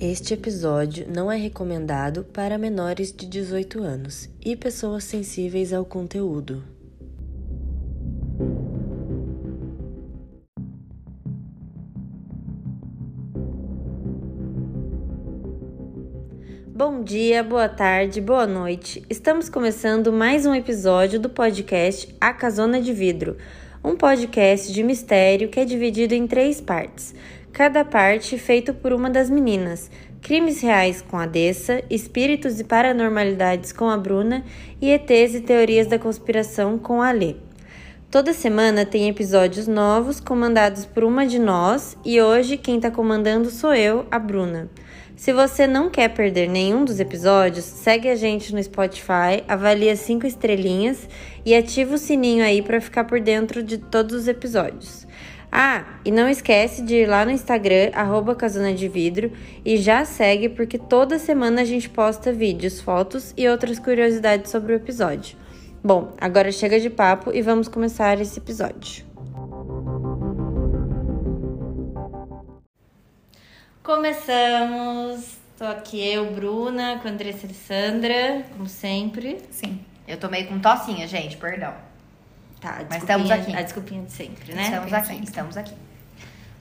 Este episódio não é recomendado para menores de 18 anos e pessoas sensíveis ao conteúdo. Bom dia, boa tarde, boa noite. Estamos começando mais um episódio do podcast A Casona de Vidro, um podcast de mistério que é dividido em três partes cada parte feito por uma das meninas. Crimes reais com a Dessa, espíritos e paranormalidades com a Bruna e ETs e teorias da conspiração com a Lê. Toda semana tem episódios novos comandados por uma de nós e hoje quem está comandando sou eu, a Bruna. Se você não quer perder nenhum dos episódios, segue a gente no Spotify, avalia cinco estrelinhas e ativa o sininho aí para ficar por dentro de todos os episódios. Ah, e não esquece de ir lá no Instagram, arroba Casona de Vidro, e já segue porque toda semana a gente posta vídeos, fotos e outras curiosidades sobre o episódio. Bom, agora chega de papo e vamos começar esse episódio. Começamos! Tô aqui eu, Bruna, com a Andressa Alessandra, como sempre. Sim. Eu tomei com tossinha, gente, perdão. Tá, Mas estamos aqui. A desculpinha de sempre, né? Estamos aqui, estamos aqui.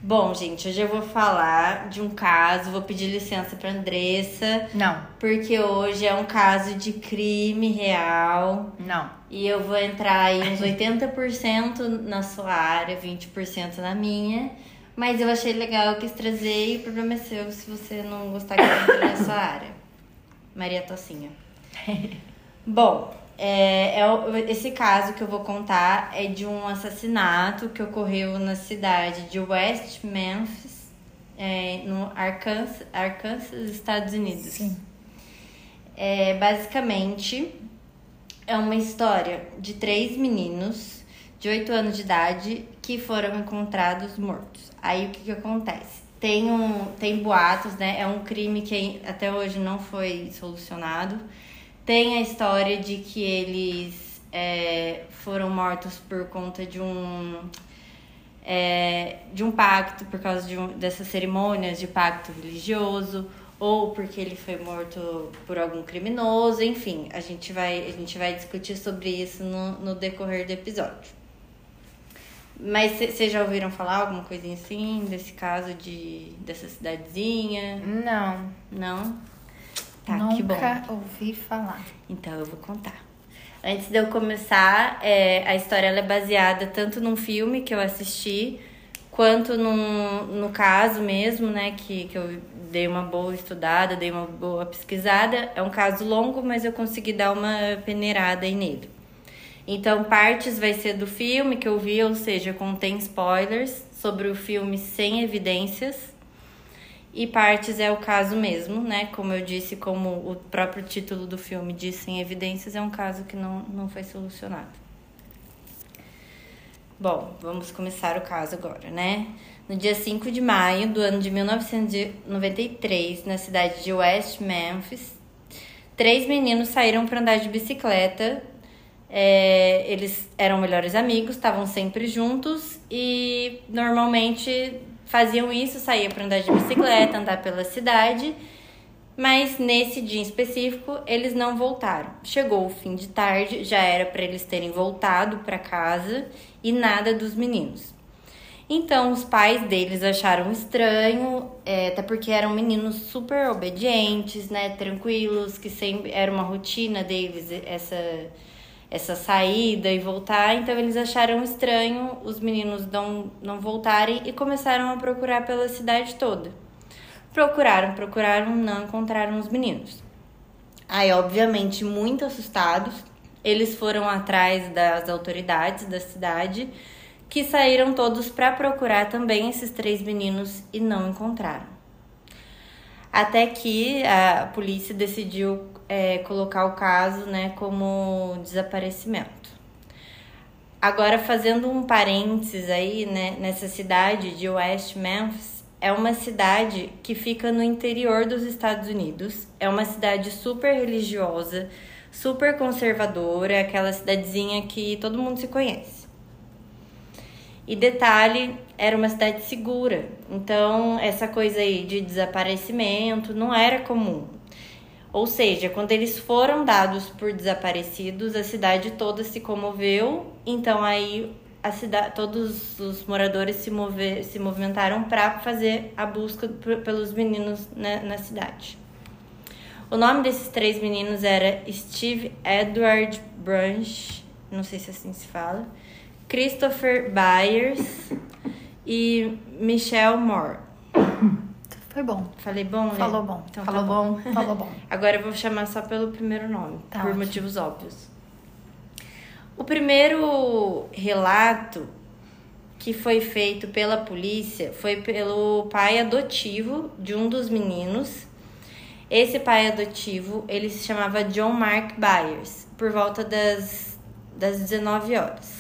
Bom, gente, hoje eu vou falar de um caso, vou pedir licença pra Andressa. Não. Porque hoje é um caso de crime real. Não. E eu vou entrar aí uns 80% na sua área, 20% na minha. Mas eu achei legal, eu quis trazer e o problema é seu se você não gostar que eu entre na sua área. Maria Tocinha. Bom, é, é, esse caso que eu vou contar é de um assassinato que ocorreu na cidade de West Memphis, é, no Arkansas, Arkansas, Estados Unidos. Sim. É, basicamente, é uma história de três meninos de 8 anos de idade que foram encontrados mortos. Aí o que, que acontece? Tem, um, tem boatos, né? É um crime que até hoje não foi solucionado tem a história de que eles é, foram mortos por conta de um é, de um pacto por causa de um, dessas cerimônias de pacto religioso ou porque ele foi morto por algum criminoso, enfim, a gente vai a gente vai discutir sobre isso no, no decorrer do episódio. Mas vocês já ouviram falar alguma coisinha assim desse caso de dessa cidadezinha? Não. Não? Tá, Nunca que bom. ouvi falar. Então eu vou contar. Antes de eu começar, é, a história é baseada tanto num filme que eu assisti, quanto num, no caso mesmo, né? Que, que eu dei uma boa estudada, dei uma boa pesquisada. É um caso longo, mas eu consegui dar uma peneirada aí nele. Então, partes vai ser do filme que eu vi, ou seja, contém spoilers sobre o filme sem evidências e partes é o caso mesmo, né? Como eu disse, como o próprio título do filme diz, sem evidências, é um caso que não, não foi solucionado. Bom, vamos começar o caso agora, né? No dia 5 de maio do ano de 1993, na cidade de West Memphis, três meninos saíram para andar de bicicleta. É, eles eram melhores amigos, estavam sempre juntos e normalmente faziam isso, saíam para andar de bicicleta, andar pela cidade, mas nesse dia em específico eles não voltaram. Chegou o fim de tarde, já era para eles terem voltado para casa e nada dos meninos. Então os pais deles acharam estranho, é, até porque eram meninos super obedientes, né, tranquilos, que sempre era uma rotina deles essa essa saída e voltar, então eles acharam estranho os meninos não, não voltarem e começaram a procurar pela cidade toda. Procuraram, procuraram, não encontraram os meninos. Aí, obviamente, muito assustados, eles foram atrás das autoridades da cidade, que saíram todos para procurar também esses três meninos e não encontraram. Até que a polícia decidiu é, colocar o caso né, como desaparecimento. Agora, fazendo um parênteses aí, né, nessa cidade de West Memphis, é uma cidade que fica no interior dos Estados Unidos. É uma cidade super religiosa, super conservadora, aquela cidadezinha que todo mundo se conhece. E detalhe, era uma cidade segura. Então, essa coisa aí de desaparecimento não era comum. Ou seja, quando eles foram dados por desaparecidos, a cidade toda se comoveu. Então, aí a cidade, todos os moradores se, mover, se movimentaram para fazer a busca pelos meninos na, na cidade. O nome desses três meninos era Steve Edward Branch, não sei se assim se fala, Christopher Byers e Michelle Moore. Foi bom. Falei bom? Falou bom. Então, Falou tá bom. Falou bom. Agora eu vou chamar só pelo primeiro nome, Tá por ótimo. motivos óbvios. O primeiro relato que foi feito pela polícia foi pelo pai adotivo de um dos meninos. Esse pai adotivo, ele se chamava John Mark Byers, por volta das, das 19 horas.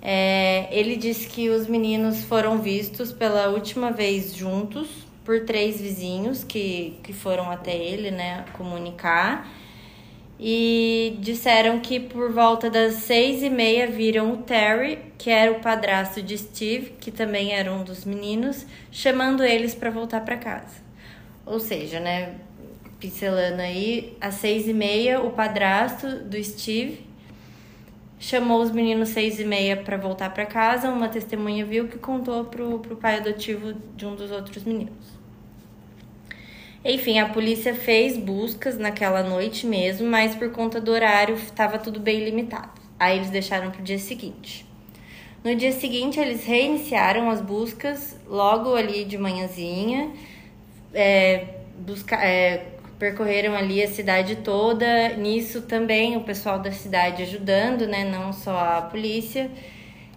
É, ele disse que os meninos foram vistos pela última vez juntos por três vizinhos que, que foram até ele, né, comunicar. E disseram que por volta das seis e meia viram o Terry, que era o padrasto de Steve, que também era um dos meninos, chamando eles para voltar para casa. Ou seja, né, pincelando aí, às seis e meia, o padrasto do Steve chamou os meninos seis e meia para voltar para casa. Uma testemunha viu que contou pro, pro pai adotivo de um dos outros meninos. Enfim, a polícia fez buscas naquela noite mesmo, mas por conta do horário estava tudo bem limitado. Aí eles deixaram para o dia seguinte. No dia seguinte, eles reiniciaram as buscas logo ali de manhãzinha, é, busca, é, percorreram ali a cidade toda. Nisso também o pessoal da cidade ajudando, né? Não só a polícia.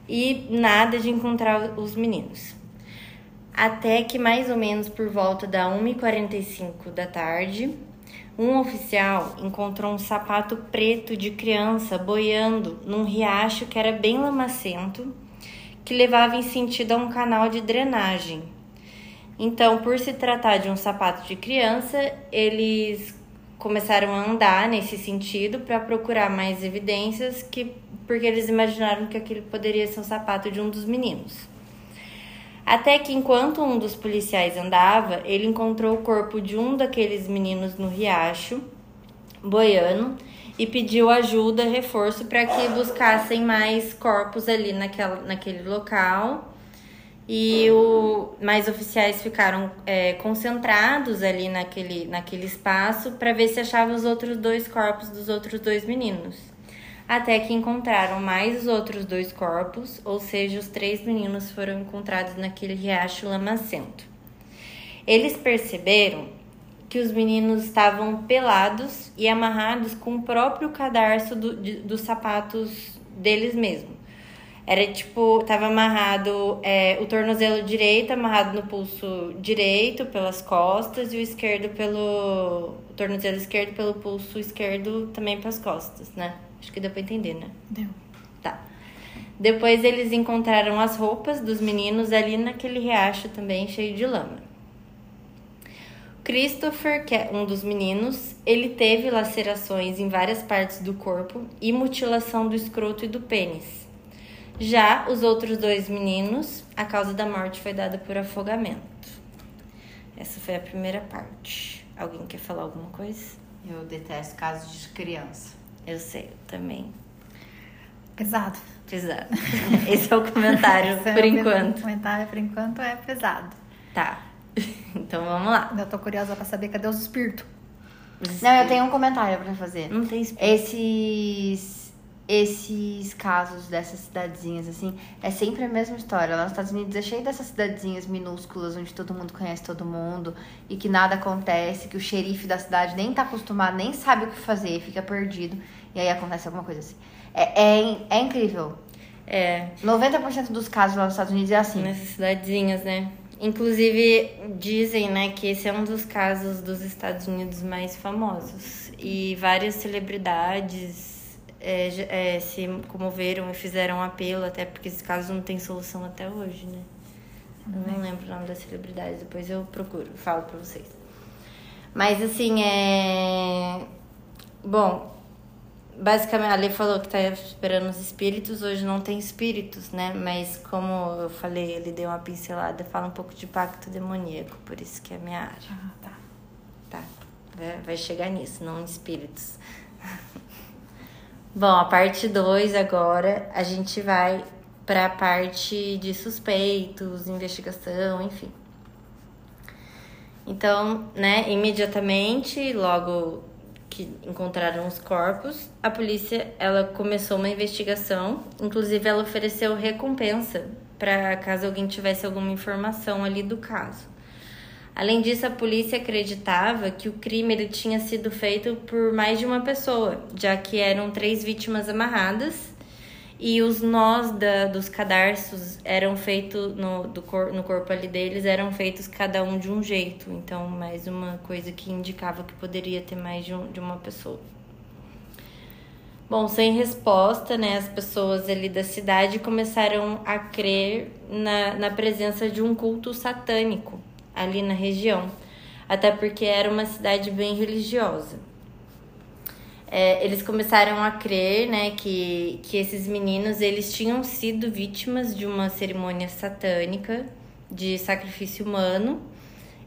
E nada de encontrar os meninos. Até que mais ou menos por volta da 1h45 da tarde, um oficial encontrou um sapato preto de criança boiando num riacho que era bem lamacento, que levava em sentido a um canal de drenagem. Então, por se tratar de um sapato de criança, eles começaram a andar nesse sentido para procurar mais evidências, que porque eles imaginaram que aquilo poderia ser um sapato de um dos meninos. Até que enquanto um dos policiais andava, ele encontrou o corpo de um daqueles meninos no riacho, boiando, e pediu ajuda, reforço para que buscassem mais corpos ali naquela, naquele local. E o, mais oficiais ficaram é, concentrados ali naquele, naquele espaço para ver se achavam os outros dois corpos dos outros dois meninos. Até que encontraram mais os outros dois corpos, ou seja, os três meninos foram encontrados naquele riacho lamacento. Eles perceberam que os meninos estavam pelados e amarrados com o próprio cadarço do, de, dos sapatos deles mesmos. Era tipo, tava amarrado é, o tornozelo direito amarrado no pulso direito pelas costas e o esquerdo pelo. O tornozelo esquerdo pelo pulso esquerdo também pelas costas, né? Acho que deu pra entender, né? Deu. Tá. Depois eles encontraram as roupas dos meninos ali naquele riacho também cheio de lama. Christopher, que é um dos meninos, ele teve lacerações em várias partes do corpo e mutilação do escroto e do pênis. Já os outros dois meninos, a causa da morte foi dada por afogamento. Essa foi a primeira parte. Alguém quer falar alguma coisa? Eu detesto casos de criança. Eu sei, eu também. Pesado. Pesado. Esse é o comentário, Esse é por o enquanto. comentário, por enquanto, é pesado. Tá. Então vamos lá. Eu tô curiosa pra saber cadê os espíritos. Não, eu tenho um comentário pra fazer. Não tem espírito. Esses esses casos dessas cidadezinhas, assim, é sempre a mesma história. Lá nos Estados Unidos é cheio dessas cidadezinhas minúsculas, onde todo mundo conhece todo mundo e que nada acontece, que o xerife da cidade nem tá acostumado, nem sabe o que fazer, fica perdido. E aí acontece alguma coisa assim. É, é, é incrível. É, 90% dos casos lá nos Estados Unidos é assim. nessas cidadezinhas, né? Inclusive, dizem, né, que esse é um dos casos dos Estados Unidos mais famosos. E várias celebridades é, é, se comoveram e fizeram um apelo, até porque esses casos não têm solução até hoje, né? Eu não lembro o nome das celebridades, depois eu procuro, falo pra vocês. Mas assim, é. Bom, basicamente, a Lê falou que tá esperando os espíritos, hoje não tem espíritos, né? Mas como eu falei, ele deu uma pincelada, fala um pouco de pacto demoníaco, por isso que é a minha área. Ah, tá. Tá, vai- vai chegar nisso, não em espíritos. Bom, a parte 2 agora, a gente vai para a parte de suspeitos, investigação, enfim. Então, né, imediatamente, logo que encontraram os corpos, a polícia, ela começou uma investigação, inclusive ela ofereceu recompensa para caso alguém tivesse alguma informação ali do caso. Além disso, a polícia acreditava que o crime ele tinha sido feito por mais de uma pessoa, já que eram três vítimas amarradas e os nós da, dos cadarços eram feitos no, do cor, no corpo ali deles, eram feitos cada um de um jeito. Então, mais uma coisa que indicava que poderia ter mais de, um, de uma pessoa. Bom, sem resposta, né, as pessoas ali da cidade começaram a crer na, na presença de um culto satânico ali na região, até porque era uma cidade bem religiosa. É, eles começaram a crer, né, que, que esses meninos eles tinham sido vítimas de uma cerimônia satânica de sacrifício humano.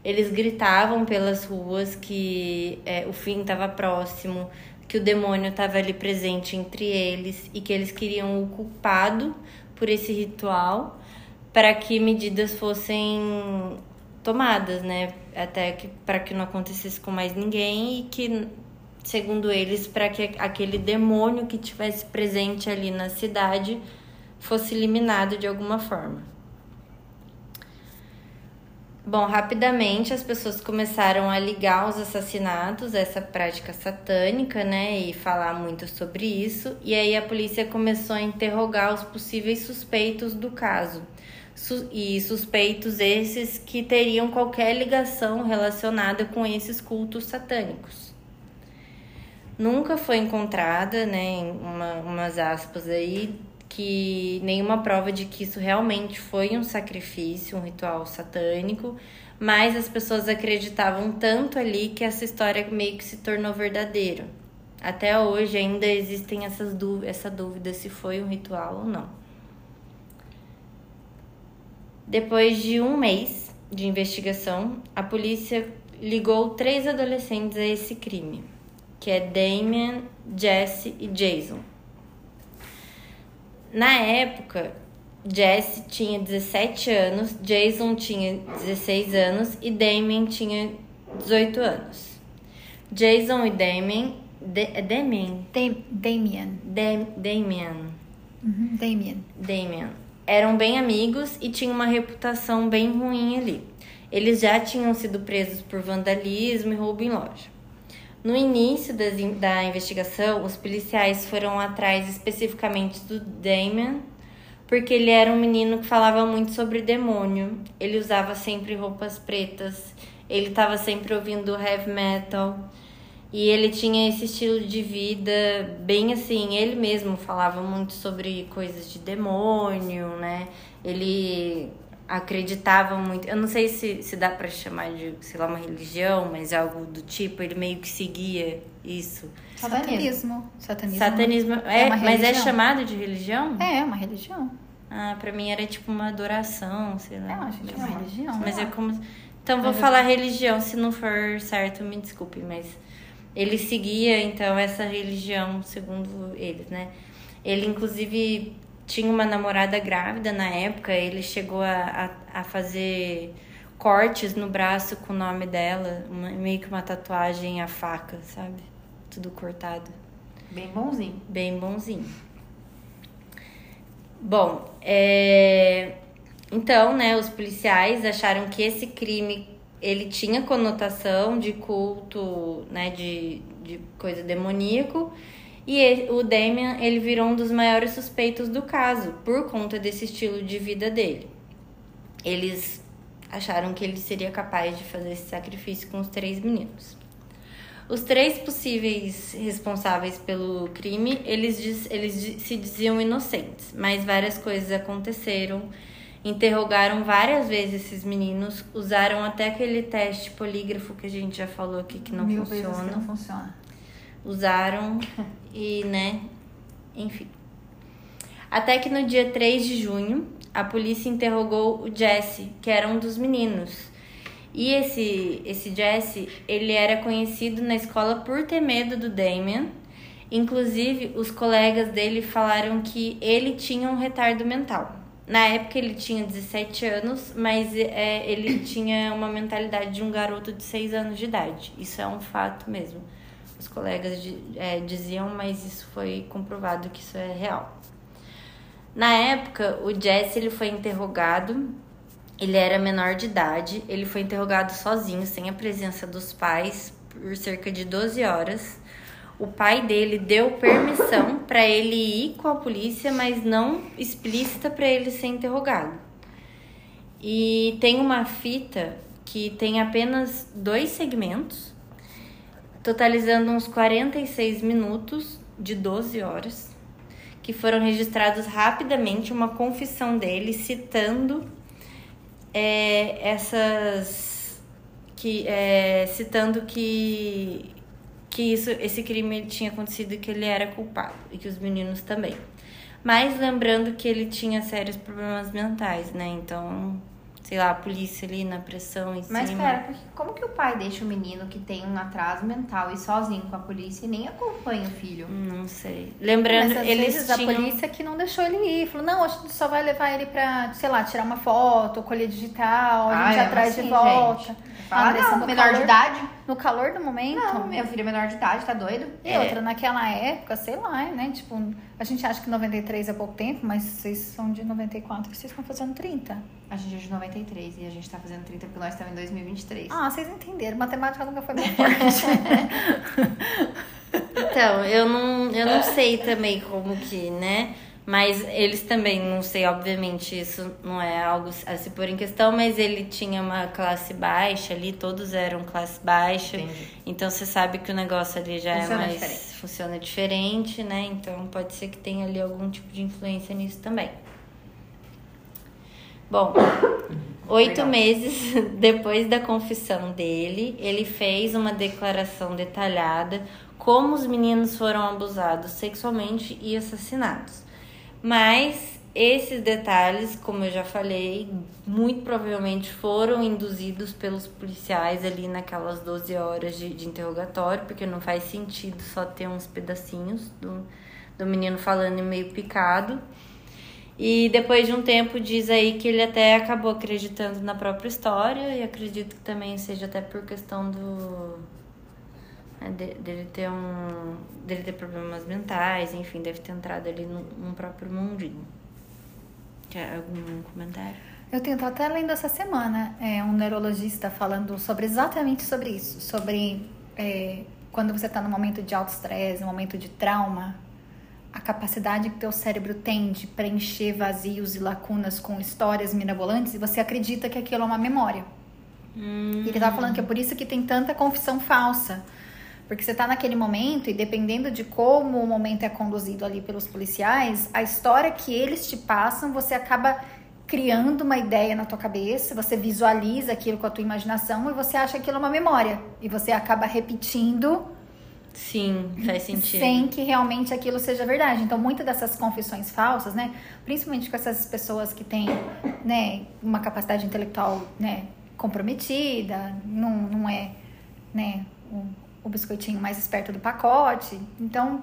Eles gritavam pelas ruas que é, o fim estava próximo, que o demônio estava ali presente entre eles e que eles queriam o culpado por esse ritual para que medidas fossem tomadas, né? Até que para que não acontecesse com mais ninguém e que, segundo eles, para que aquele demônio que tivesse presente ali na cidade fosse eliminado de alguma forma. Bom, rapidamente as pessoas começaram a ligar os assassinatos a essa prática satânica, né, e falar muito sobre isso. E aí a polícia começou a interrogar os possíveis suspeitos do caso e suspeitos esses que teriam qualquer ligação relacionada com esses cultos satânicos. Nunca foi encontrada, né, uma, umas aspas aí, que nenhuma prova de que isso realmente foi um sacrifício, um ritual satânico, mas as pessoas acreditavam tanto ali que essa história meio que se tornou verdadeira. Até hoje ainda existem essas dúvidas, essa dúvida se foi um ritual ou não. Depois de um mês de investigação, a polícia ligou três adolescentes a esse crime, que é Damien, Jesse e Jason. Na época, Jesse tinha 17 anos, Jason tinha 16 anos e Damien tinha 18 anos. Jason e Damien. De, é Damien? Dam Damien. Dam, Damien. Uhum, Damien. Damien. Eram bem amigos e tinham uma reputação bem ruim ali. Eles já tinham sido presos por vandalismo e roubo em loja. No início da investigação, os policiais foram atrás especificamente do Damien, porque ele era um menino que falava muito sobre demônio. Ele usava sempre roupas pretas, ele estava sempre ouvindo heavy metal. E ele tinha esse estilo de vida bem assim, ele mesmo falava muito sobre coisas de demônio, né? Ele acreditava muito. Eu não sei se, se dá para chamar de, sei lá, uma religião, mas algo do tipo, ele meio que seguia isso. Satanismo. Satanismo. Satanismo é, é uma mas é chamado de religião? É, é uma religião. Ah, pra mim era tipo uma adoração, sei lá. É, acho que é uma religião. Mas é como. Então vou é- falar religião, se não for certo, me desculpe, mas ele seguia então essa religião, segundo eles, né? Ele inclusive tinha uma namorada grávida na época, ele chegou a, a, a fazer cortes no braço com o nome dela, uma- meio que uma tatuagem à faca, sabe? Tudo cortado. Bem bonzinho. Bem bonzinho. Bom, é... então, né, os policiais acharam que esse crime ele tinha conotação de culto, né, de, de coisa demoníaco. E ele- o Damien, ele virou um dos maiores suspeitos do caso, por conta desse estilo de vida dele. Eles acharam que ele seria capaz de fazer esse sacrifício com os três meninos. Os três possíveis responsáveis pelo crime, eles, eles se diziam inocentes, mas várias coisas aconteceram. Interrogaram várias vezes esses meninos, usaram até aquele teste polígrafo que a gente já falou aqui que não Mil vezes funciona. que não funciona. usaram e, né, enfim. Até que no dia 3 de junho, a polícia interrogou o Jesse, que era um dos meninos. E esse, esse Jesse, ele era conhecido na escola por ter medo do Damien. Inclusive, os colegas dele falaram que ele tinha um retardo mental. Na época ele tinha 17 anos, mas é, ele tinha uma mentalidade de um garoto de 6 anos de idade. Isso é um fato mesmo. Os colegas de, é, diziam, mas isso foi comprovado que isso é real. Na época, o Jesse ele foi interrogado. Ele era menor de idade. Ele foi interrogado sozinho, sem a presença dos pais, por cerca de 12 horas o pai dele deu permissão para ele ir com a polícia, mas não explícita para ele ser interrogado. E tem uma fita que tem apenas dois segmentos, totalizando uns 46 minutos de 12 horas, que foram registrados rapidamente uma confissão dele citando é, essas que é, citando que que isso, esse crime tinha acontecido e que ele era culpado e que os meninos também. Mas lembrando que ele tinha sérios problemas mentais, né? Então, sei lá, a polícia ali na pressão em Mas cima. pera, porque como que o pai deixa o menino que tem um atraso mental e sozinho com a polícia e nem acompanha o filho? Não sei. Lembrando, Mas eles vezes tinham... a polícia que não deixou ele ir. Falou, não, a gente só vai levar ele pra, sei lá, tirar uma foto, colher digital, a Ah, gente é atrás assim, de volta. gente. Fala, Andressa, não, no menor calor- de idade? No calor do momento. Não, meu filho é menor de idade, tá doido? E É. outra, naquela época, sei lá, né? Tipo, a gente acha que 93 é pouco tempo, mas vocês são de 94 que vocês estão fazendo 30. A gente é de 93 e a gente tá fazendo 30 porque nós estamos em 2023. Ah, vocês entenderam. Matemática nunca foi meu forte. Então, eu não, eu não sei também como que, né? Mas eles também, não sei, obviamente, isso não é algo a se pôr em questão, mas ele tinha uma classe baixa ali, todos eram classe baixa. Entendi. Então você sabe que o negócio ali já Funciona é mais. diferente. Funciona diferente, né? Então pode ser que tenha ali algum tipo de influência nisso também. Bom, oito Legal. meses depois da confissão dele, ele fez uma declaração detalhada como os meninos foram abusados sexualmente e assassinados. Mas esses detalhes, como eu já falei, muito provavelmente foram induzidos pelos policiais ali naquelas 12 horas de, de interrogatório, porque não faz sentido só ter uns pedacinhos do, do menino falando meio picado. E depois de um tempo diz aí que ele até acabou acreditando na própria história e acredito que também seja até por questão do de- dele ter um dele ter problemas mentais, enfim, deve ter entrado ali num, num próprio mundinho. Quer algum comentário? Eu tenho tô até lendo essa semana é, um neurologista falando sobre exatamente sobre isso, sobre é, quando você está no momento de alto estresse, no momento de trauma, a capacidade que teu cérebro tem de preencher vazios e lacunas com histórias mirabolantes e você acredita que aquilo é uma memória. Hum, ele tava falando que é por isso que tem tanta confissão falsa. Porque você tá naquele momento e dependendo de como o momento é conduzido ali pelos policiais, a história que eles te passam, você acaba criando uma ideia na tua cabeça, você visualiza aquilo com a tua imaginação e você acha aquilo uma memória. E você acaba repetindo sim, faz sentido. sem que realmente aquilo seja verdade. Então, muitas dessas confissões falsas, né, principalmente com essas pessoas que têm, né, uma capacidade intelectual, né, comprometida, não, não é, né, o biscoitinho mais esperto do pacote. Então,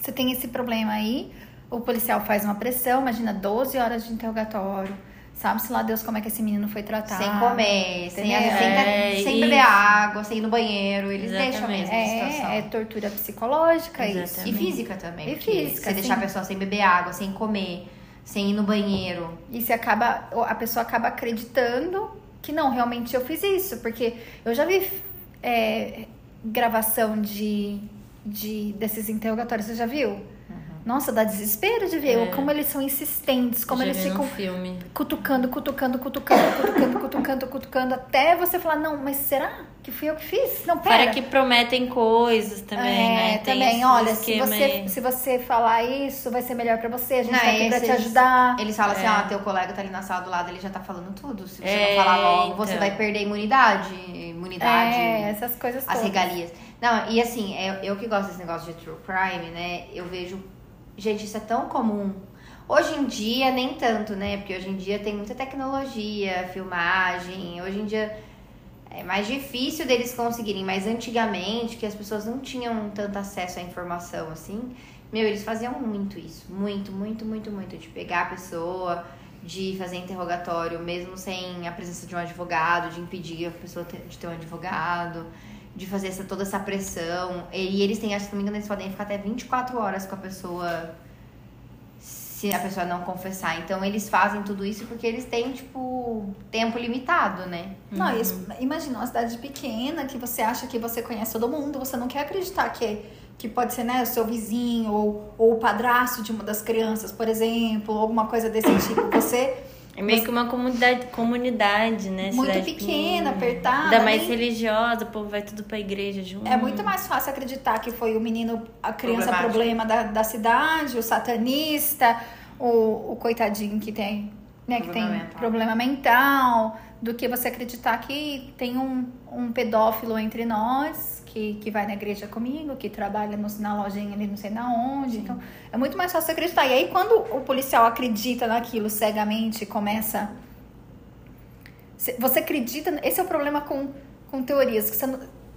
você tem esse problema aí, o policial faz uma pressão, imagina 12 horas de interrogatório, sabe-se lá Deus como é que esse menino foi tratado. Sem comer, sem, É, sem isso. beber água, sem ir no banheiro. Eles deixam Exatamente. mesmo a situação. É, é tortura psicológica isso. Exatamente. E física também. E física, Você deixar a sim. pessoa sem beber água, sem comer, sem ir no banheiro. E se acaba, a pessoa acaba acreditando que não, realmente eu fiz isso. Porque eu já vi é, gravação de, de desses interrogatórios, você já viu? Nossa, dá desespero de ver É. como eles são insistentes, como Já eles ficam filme. cutucando, cutucando, cutucando, cutucando, cutucando, cutucando, até você falar, não, mas será que fui eu que fiz? Não, pera. Fora que prometem coisas também, é, né? Tem também, olha, se você, aí. se você falar isso, vai ser melhor pra você, a gente Não, tá aqui pra te ajudar. Eles falam assim, É. ah, teu colega tá ali na sala do lado, ele já tá falando tudo. Se você É, não falar logo, você então. vai perder a imunidade. Imunidade. É, essas coisas as todas. regalias. Não, e assim, eu, eu que gosto desse negócio de true crime, né? Eu vejo. Gente, isso é tão comum. Hoje em dia, nem tanto, né? Porque hoje em dia tem muita tecnologia, filmagem. Hoje em dia é mais difícil deles conseguirem, mas antigamente, que as pessoas não tinham tanto acesso à informação assim, meu, eles faziam muito isso. Muito, muito, muito, muito. De pegar a pessoa, de fazer interrogatório, mesmo sem a presença de um advogado, de impedir a pessoa de ter um advogado, de fazer essa, toda essa pressão. E eles têm, acho que se não me engano, eles podem ficar até 24 horas com a pessoa se a pessoa não confessar. Então eles fazem tudo isso porque eles têm, tipo, tempo limitado, né? Não, isso, imagina uma cidade pequena que você acha que você conhece todo mundo, você não quer acreditar que, que pode ser né, o seu vizinho ou, ou o padrasto de uma das crianças, por exemplo, ou alguma coisa desse tipo. Você É meio que uma comunidade, comunidade né? muito Cidade pequena, apertada. Ainda mais nem- religiosa, o povo vai tudo pra igreja junto. É muito mais fácil acreditar que foi o menino, a criança problema da, da cidade, o satanista, o, o coitadinho que tem, né, que Problema tem mental. problema mental, do que você acreditar que tem um, um pedófilo entre nós, que, que vai na igreja comigo, que trabalha no, na lojinha ali não sei na onde. Então, é muito mais fácil acreditar. E aí, quando o policial acredita naquilo cegamente começa Cê- Você acredita. Esse é o problema com, com teorias. que você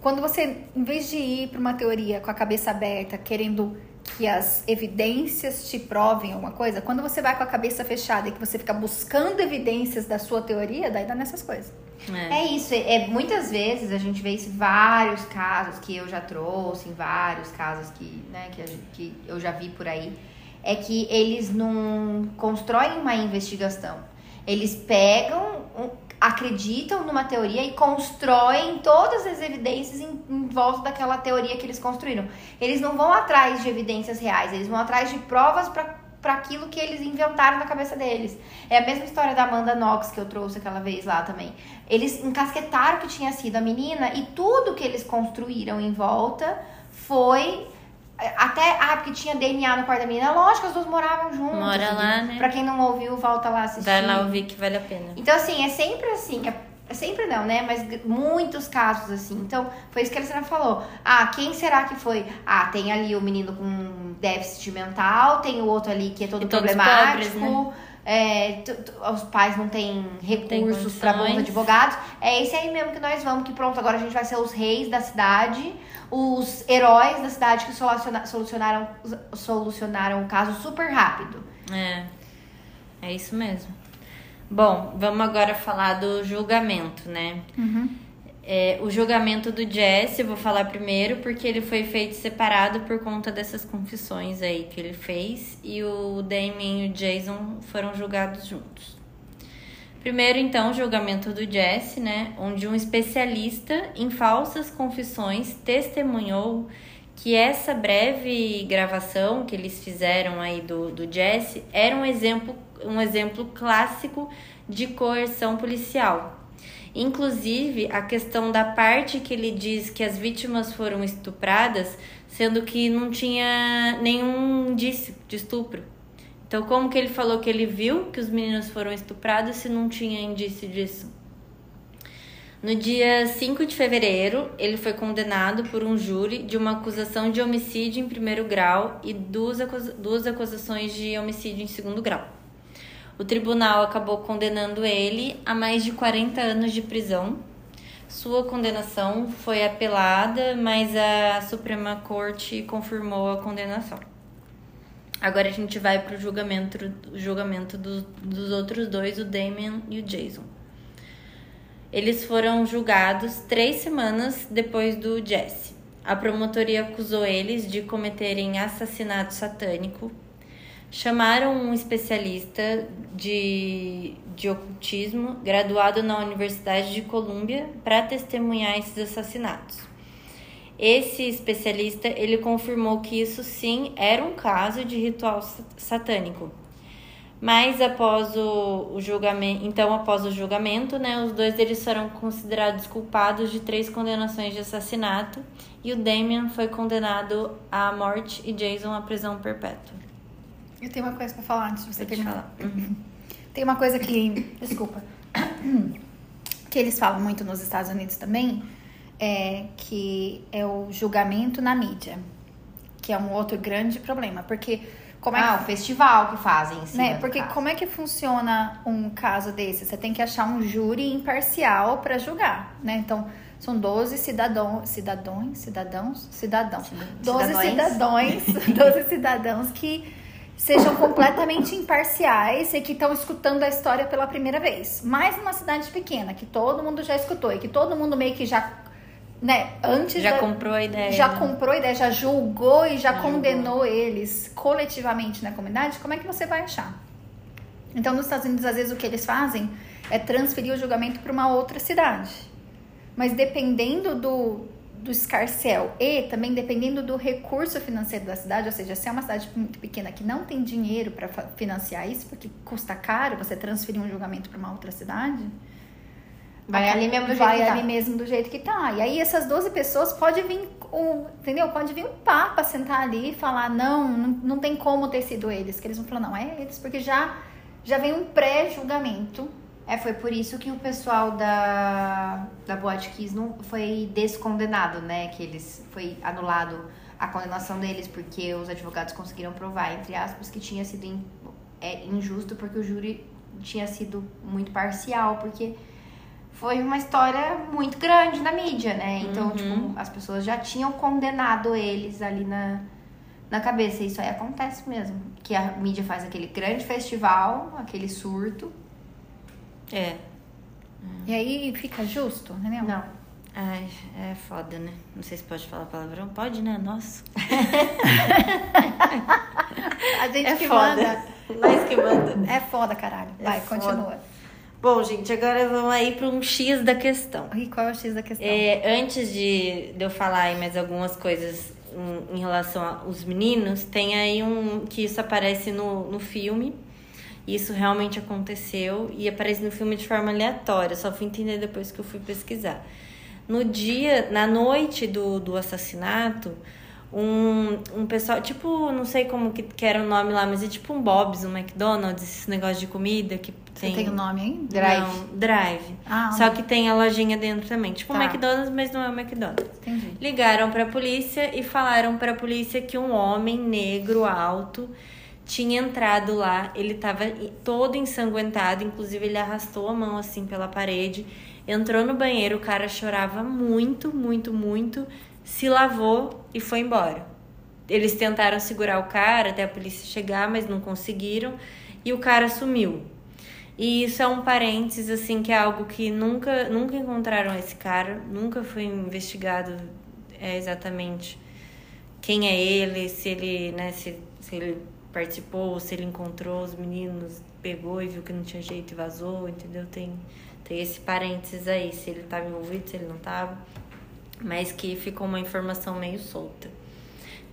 quando você, em vez de ir para uma teoria com a cabeça aberta, querendo que as evidências te provem alguma coisa, quando você vai com a cabeça fechada e que você fica buscando evidências da sua teoria, daí dá nessas coisas. É. É isso, é, muitas vezes a gente vê isso em vários casos que eu já trouxe, em vários casos que, né, que, a gente- que eu já vi por aí, é que eles não constroem uma investigação. Eles pegam, acreditam numa teoria e constroem todas as evidências em, em volta daquela teoria que eles construíram. Eles não vão atrás de evidências reais, eles vão atrás de provas para para aquilo que eles inventaram na cabeça deles. É a mesma história da Amanda Knox que eu trouxe aquela vez lá também. Eles encasquetaram que tinha sido a menina e tudo que eles construíram em volta foi até ah, porque tinha DNA no quarto da menina. Lógico, as duas moravam juntas. Mora lá, né? Pra quem não ouviu, volta lá assistir. Vai lá ouvir que vale a pena. Então, assim, é sempre assim. É, é sempre não, né? Mas muitos casos assim. Então, foi isso que a Alessandra falou. Ah, quem será que foi? Ah, tem ali o menino com déficit mental, tem o outro ali que é todo E problemático. pobres, né? É, os pais não têm recursos para bons advogados. É esse aí mesmo que nós vamos, que pronto, agora a gente vai ser os reis da cidade, os heróis da cidade que soluciona- solucionaram, solucionaram o caso super rápido. É. É isso mesmo. Bom, vamos agora falar do julgamento, né? É, o julgamento do Jesse, eu vou falar primeiro, porque ele foi feito separado por conta dessas confissões aí que ele fez. E o Damien e o Jason foram julgados juntos. Primeiro, então, o julgamento do Jesse, né? Onde um especialista em falsas confissões testemunhou que essa breve gravação que eles fizeram aí do, do Jesse era um exemplo, um exemplo clássico de coerção policial. Inclusive, a questão da parte que ele diz que as vítimas foram estupradas, sendo que não tinha nenhum indício de estupro. Então, como que ele falou que ele viu que os meninos foram estuprados se não tinha indício disso? No dia 5 de fevereiro, ele foi condenado por um júri de uma acusação de homicídio em primeiro grau e duas, acusa- duas acusações de homicídio em segundo grau. O tribunal acabou condenando ele a mais de 40 anos de prisão. Sua condenação foi apelada, mas a Suprema Corte confirmou a condenação. Agora a gente vai para o julgamento, julgamento do- dos outros dois, o Damien e o Jason. Eles foram julgados três semanas depois do Jesse. A promotoria acusou eles de cometerem assassinato satânico. Chamaram um especialista de, de ocultismo, graduado na Universidade de Colômbia, para testemunhar esses assassinatos. esse especialista ele confirmou que isso sim era um caso de ritual satânico. Mas após o, o julgamento, então após o julgamento, né, os dois deles foram considerados culpados de três condenações de assassinato e o Damien foi condenado à morte e Jason à prisão perpétua. Eu tenho uma coisa para falar antes de você Pode terminar. Uhum. Tem uma coisa que, desculpa, que eles falam muito nos Estados Unidos também, é que é o julgamento na mídia, que é um outro grande problema, porque como é ah, que, o festival que fazem em né? Porque como é que funciona um caso desse? Você tem que achar um júri imparcial para julgar, né? Então, são 12 cidadãos, cidadãos, cidadãos, cidadãos. 12 Cidadões. cidadãos, 12 cidadãos que sejam completamente imparciais e que estão escutando a história pela primeira vez. Mas numa cidade pequena, que todo mundo já escutou e que todo mundo meio que já, né, antes Já da- comprou a ideia. já né? comprou a ideia, já julgou e já Já condenou eles coletivamente na comunidade, como é que você vai achar? Então, nos Estados Unidos, às vezes o que eles fazem é transferir o julgamento para uma outra cidade. Mas dependendo do, do escarcel e também dependendo do recurso financeiro da cidade, ou seja, se é uma cidade muito pequena que não tem dinheiro para financiar isso, porque custa caro você transferir um julgamento para uma outra cidade, Vai ali mesmo do jeito vai que tá. ali mesmo do jeito que tá. E aí essas 12 pessoas pode vir um, entendeu? Pode vir um papa sentar ali e falar, não, não, não tem como ter sido eles. Que eles vão falar, não, é eles, porque já, já vem um pré-julgamento. É, foi por isso que o pessoal da, da Boate Kiss não foi descondenado, né? Que eles foi anulado a condenação deles porque os advogados conseguiram provar, entre aspas, que tinha sido in- é, injusto porque o júri tinha sido muito parcial, porque foi uma história muito grande na mídia, né? Então, Uhum. tipo, as pessoas já tinham condenado eles ali na, na cabeça. Isso aí acontece mesmo. Que a mídia faz aquele grande festival, aquele surto. É. E aí fica justo, entendeu? Não. Ai, é foda, né? Não sei se pode falar palavrão. Pode, né? Nossa. A gente É que foda. manda. Nós que manda. É foda, caralho. Vai, É foda. continua. Bom, gente, agora vamos aí para um X da questão. E qual é o X da questão? É, antes de, de eu falar aí mais algumas coisas em, em relação aos meninos, tem aí um que isso aparece no, no filme. Isso realmente aconteceu e aparece no filme de forma aleatória. Só fui entender depois que eu fui pesquisar. No dia, na noite do, do assassinato, um, um pessoal, tipo, não sei como que, que era o nome lá, mas é tipo um Bob's, um McDonald's, esse negócio de comida que Você tem. tem o nome aí? Drive. Não, drive. Ah, Só que tem a lojinha dentro também. Tipo um Tá. McDonald's, mas não é um McDonald's. Entendi. Ligaram pra polícia e falaram pra polícia que um homem negro alto tinha entrado lá. Ele tava todo ensanguentado, inclusive ele arrastou a mão assim pela parede. Entrou no banheiro, o cara chorava muito, muito, muito. Se lavou e foi embora. Eles tentaram segurar o cara até a polícia chegar, mas não conseguiram. E o cara sumiu. E isso é um parênteses, assim, que é algo que nunca, nunca encontraram esse cara, nunca foi investigado é, exatamente quem é ele, se ele, né, se, se ele participou, se ele encontrou os meninos, pegou e viu que não tinha jeito e vazou, entendeu? Tem, tem esse parênteses aí, se ele estava envolvido, se ele não estava, mas que ficou uma informação meio solta.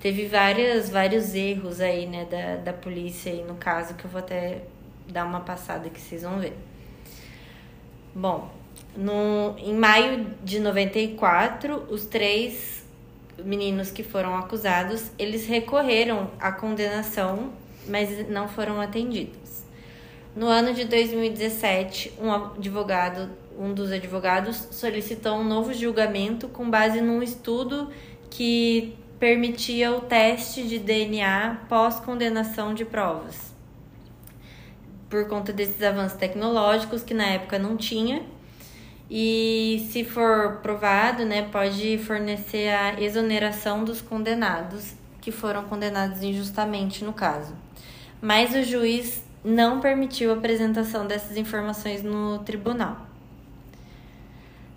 Teve várias, vários erros aí, né, da, da polícia aí no caso, que eu vou até dar uma passada que vocês vão ver. Bom, no, em maio de 94, os três meninos que foram acusados, eles recorreram à condenação, mas não foram atendidos. No ano de 2017, um advogado, um dos advogados solicitou um novo julgamento com base num estudo que permitia o teste de DNA pós-condenação de provas. Por conta desses avanços tecnológicos que na época não tinha, e se for provado, né, pode fornecer a exoneração dos condenados que foram condenados injustamente no caso. Mas o juiz não permitiu a apresentação dessas informações no tribunal.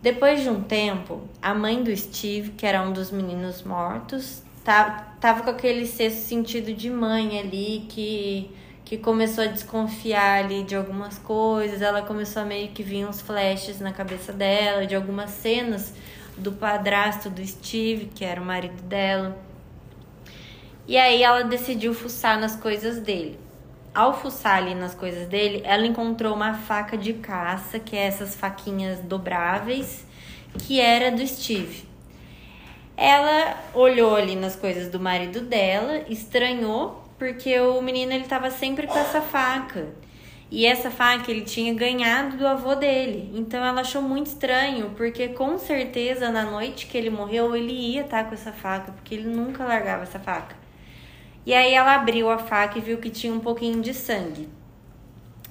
Depois de um tempo, a mãe do Steve, que era um dos meninos mortos, tá, tava com aquele sexto sentido de mãe ali que que começou a desconfiar ali de algumas coisas, ela começou a meio que vir uns flashes na cabeça dela, de algumas cenas do padrasto do Steve, que era o marido dela. E aí ela decidiu fuçar nas coisas dele. Ao fuçar ali nas coisas dele, ela encontrou uma faca de caça, que é essas faquinhas dobráveis, que era do Steve. Ela olhou ali nas coisas do marido dela, estranhou, porque o menino ele tava sempre com essa faca. E essa faca ele tinha ganhado do avô dele. Então ela achou muito estranho, porque com certeza na noite que ele morreu, ele ia estar tá com essa faca, porque ele nunca largava essa faca. E aí ela abriu a faca e viu que tinha um pouquinho de sangue.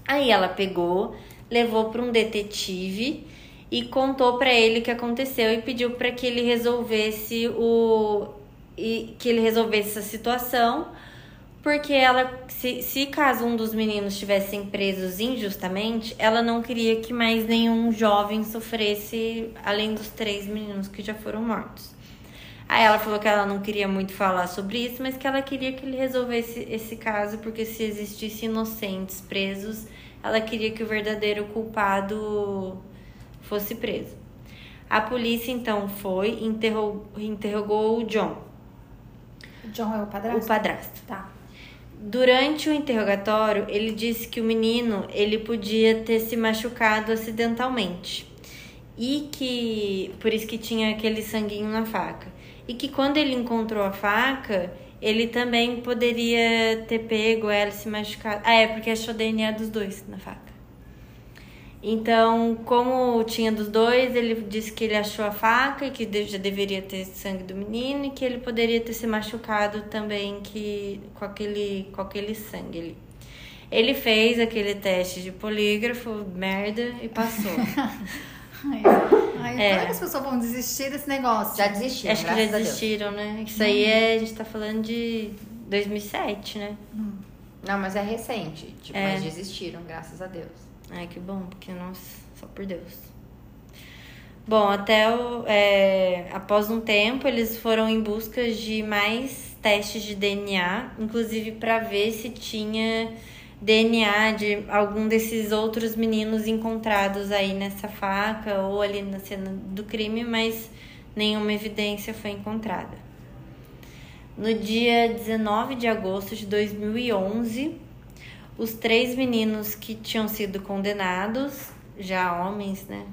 Aí ela pegou, levou para um detetive e contou para ele o que aconteceu e pediu para que ele resolvesse o e que ele resolvesse essa situação porque ela, se, se caso um dos meninos estivessem presos injustamente, ela não queria que mais nenhum jovem sofresse, além dos três meninos que já foram mortos. Aí ela falou que ela não queria muito falar sobre isso, mas que ela queria que ele resolvesse esse caso, porque se existissem inocentes presos, ela queria que o verdadeiro culpado fosse preso. A polícia então foi e interrogou, interrogou o John. O John é o padrasto? O padrasto. Tá. Durante o interrogatório, ele disse que o menino ele podia ter se machucado acidentalmente e que por isso que tinha aquele sanguinho na faca e que quando ele encontrou a faca ele também poderia ter pego ela se machucado. Ah, é porque achou DNA dos dois na faca. Então, como tinha dos dois, ele disse que ele achou a faca e que já deveria ter sangue do menino e que ele poderia ter se machucado também que com aquele com aquele sangue ali. Ele fez aquele teste de polígrafo, merda, e passou. ai, ai, é. Como é que as pessoas vão desistir desse negócio? Já desistiram, Acho que já desistiram, né? Isso aí é, a gente tá falando de 2007, né? Hum. Não, mas é recente. Tipo, é. mas desistiram, graças a Deus. Ai, que bom, porque, nossa, só por Deus. Bom, até o, é, após um tempo, eles foram em busca de mais testes de DNA, inclusive para ver se tinha DNA de algum desses outros meninos encontrados aí nessa faca ou ali na cena do crime, mas nenhuma evidência foi encontrada. No dia 19 de agosto de 2011, os três meninos que tinham sido condenados, já homens, né,